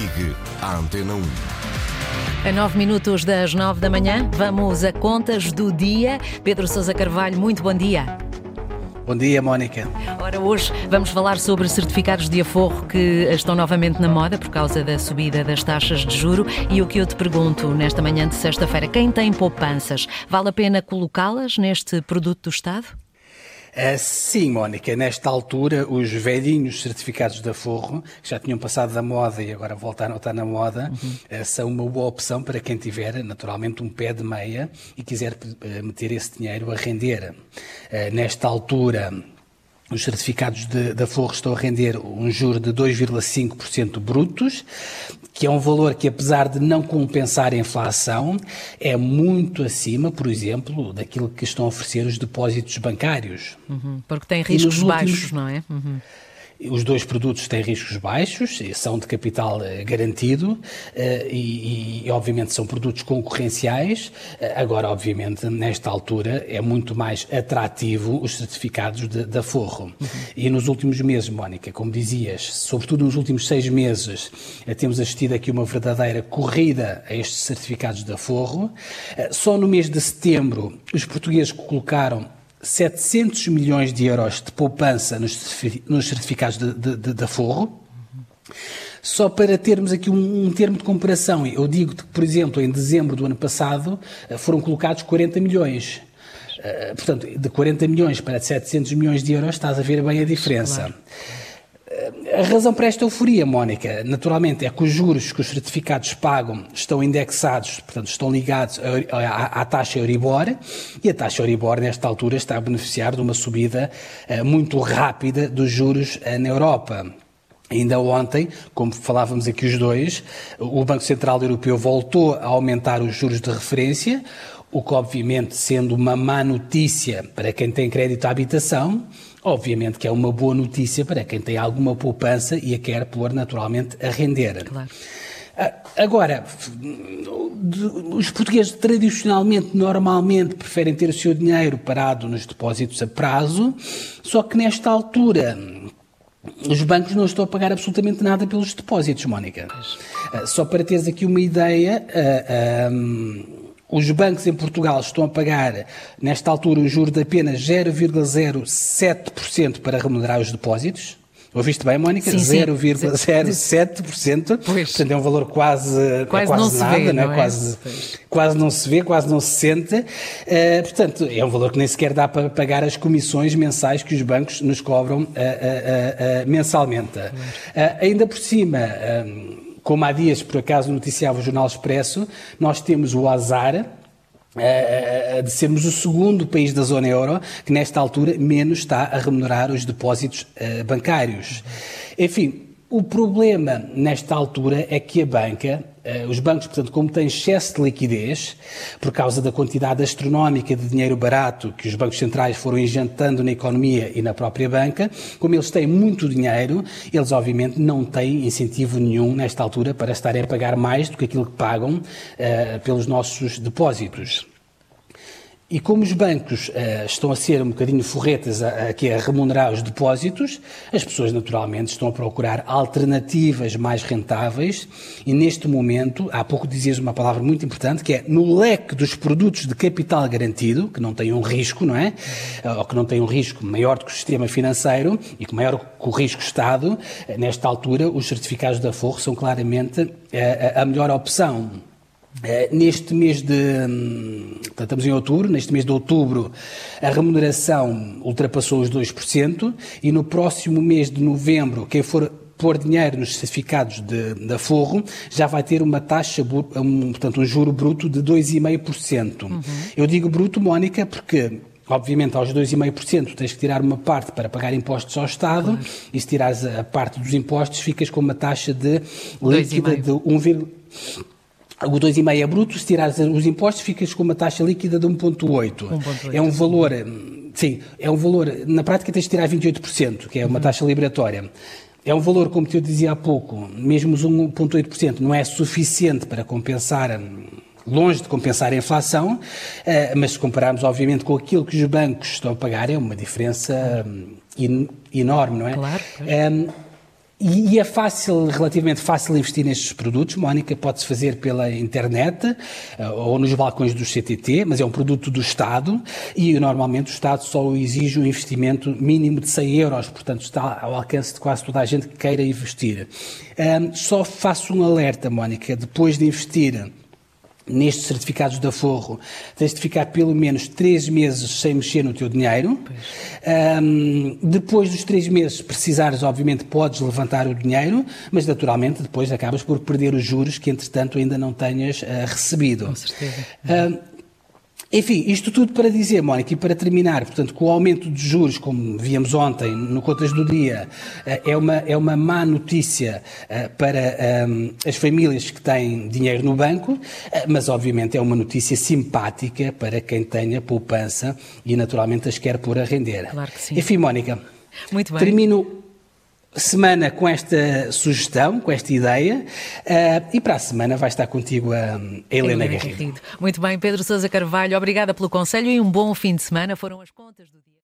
Ligue à Antena 1. A nove minutos das nove da manhã, vamos a contas do dia. Pedro Sousa Carvalho, muito bom dia. Bom dia, Mónica. Ora, hoje vamos falar sobre certificados de aforro que estão novamente na moda por causa da subida das taxas de juro. E o que eu te pergunto nesta manhã de sexta-feira, quem tem poupanças, vale a pena colocá-las neste produto do Estado? Uh, sim, Mónica, nesta altura os velhinhos certificados de aforro, que já tinham passado da moda e agora voltaram a estar na moda, uhum. uh, são uma boa opção para quem tiver, naturalmente, um pé de meia e quiser uh, meter esse dinheiro a render. nesta altura, os certificados de, de aforro estão a render um juro de 2,5% brutos, que é um valor que, apesar de não compensar a inflação, é muito acima, por exemplo, daquilo que estão a oferecer os depósitos bancários. Uhum, porque tem riscos baixos, não é? Uhum. Os dois produtos têm riscos baixos, são de capital eh, garantido eh, e, e, obviamente, são produtos concorrenciais. Eh, agora, obviamente, nesta altura é muito mais atrativo os certificados de aforro. Uhum. E nos últimos meses, Mónica, como dizias, sobretudo nos últimos seis meses, temos assistido aqui uma verdadeira corrida a estes certificados de aforro. Só no mês de setembro, os portugueses colocaram 700 milhões de euros de poupança nos certificados de, de, de, de. Só para termos aqui um, um, termo de comparação, eu digo que, por exemplo, em dezembro do ano passado eh, foram colocados 40 milhões. Uh, portanto, de 40 milhões para 700 milhões de euros, estás a ver bem a diferença. Claro. A razão para esta euforia, Mónica, naturalmente, é que os juros que os certificados pagam estão indexados, portanto, estão ligados à, taxa Euribor, e a taxa Euribor, nesta altura, está a beneficiar de uma subida uh, muito rápida dos juros uh, na Europa. Ainda ontem, como falávamos aqui os dois, o Banco Central Europeu voltou a aumentar os juros de referência, o que, obviamente, sendo uma má notícia para quem tem crédito à habitação, Obviamente que é uma boa notícia para quem tem alguma poupança e a quer pôr naturalmente a render. Claro. Ah, agora, os portugueses tradicionalmente, normalmente, preferem ter o seu dinheiro parado nos depósitos a prazo, só que nesta altura os bancos não estão a pagar absolutamente nada pelos depósitos, Mónica. Ah, só para teres aqui uma ideia, ah, os bancos em Portugal estão a pagar, nesta altura, um juro de apenas 0,07% para remunerar os depósitos. Ouviste bem, Mónica? 0,07%. Portanto, é um valor quase, quase, é quase nada, vê, não é? Quase, quase não se vê, quase não se sente. Uh, portanto, é um valor que nem sequer dá para pagar as comissões mensais que os bancos nos cobram uh, uh, mensalmente. ainda por cima como há dias, por acaso, noticiava o Jornal Expresso, nós temos o azar eh, eh, de sermos o segundo país da zona euro que, nesta altura, menos está a remunerar os depósitos bancários. Enfim, o problema nesta altura é que a banca, eh, os bancos, portanto, como têm excesso de liquidez, por causa da quantidade astronómica de dinheiro barato que os bancos centrais foram injetando na economia e na própria banca, como eles têm muito dinheiro, eles obviamente não têm incentivo nenhum nesta altura para estarem a pagar mais do que aquilo que pagam uh, pelos nossos depósitos. E como os bancos uh, estão a ser um bocadinho forretas aqui a, a, remunerar os depósitos, as pessoas naturalmente estão a procurar alternativas mais rentáveis e neste momento, há pouco dizias uma palavra muito importante, que é no leque dos produtos de capital garantido, que não têm um risco, não é? Uh, ou que não têm um risco maior do que o sistema financeiro e que maior que o risco Estado, uh, nesta altura os certificados da Forro são claramente a melhor opção. Uh, neste mês de. Hum, portanto, estamos em outubro, neste mês de outubro a remuneração ultrapassou os 2% e no próximo mês de novembro, quem for pôr dinheiro nos certificados de, de aforro já vai ter uma taxa, um, portanto, um juro bruto de 2,5%. Uhum. Eu digo bruto, Mónica, porque Obviamente, aos 2,5% tens que tirar uma parte para pagar impostos ao Estado claro. e se tirares a parte dos impostos ficas com uma taxa de líquida de 1,5%. O 2,5 é bruto, se tirares os impostos, ficas com uma taxa líquida de 1,8. É um valor, sim, é um valor, na prática tens de tirar 28%, que é uma uhum. taxa liberatória. É um valor, como eu dizia há pouco, mesmo os 1,8% não é suficiente para compensar, longe de compensar a inflação, eh, mas se compararmos, obviamente, com aquilo que os bancos estão a pagar, é uma diferença enorme, não é? Claro. Um, E, é fácil, relativamente fácil investir nestes produtos, Mónica, pode-se fazer pela internet uh, ou nos balcões do CTT, mas é um produto do Estado. E normalmente o Estado só exige um investimento mínimo de 100 euros, portanto está ao alcance de quase toda a gente que queira investir. Um, só faço um alerta, Mónica, depois de investir nestes certificados de aforro, tens de ficar pelo menos três meses sem mexer no teu dinheiro. Um, depois dos três meses, precisares, obviamente, podes levantar o dinheiro, mas naturalmente depois acabas por perder os juros que, entretanto, ainda não tenhas uh, recebido. Com certeza. Um, enfim, isto tudo para dizer, Mónica, e para terminar, portanto, com o aumento de juros, como víamos ontem no Contas do Dia, eh, é uma, é uma má notícia eh, para ehm, as famílias que têm dinheiro no banco, eh, mas obviamente é uma notícia simpática para quem tenha poupança e naturalmente as quer pôr a render. Claro que sim. Enfim, Mónica, Muito bem. termino semana com esta sugestão, com esta ideia, uh, e para a semana vai estar contigo a, Helena. Garrido. Muito bem, Pedro Sousa Carvalho, obrigada pelo conselho e um bom fim de semana. Foram as contas do dia.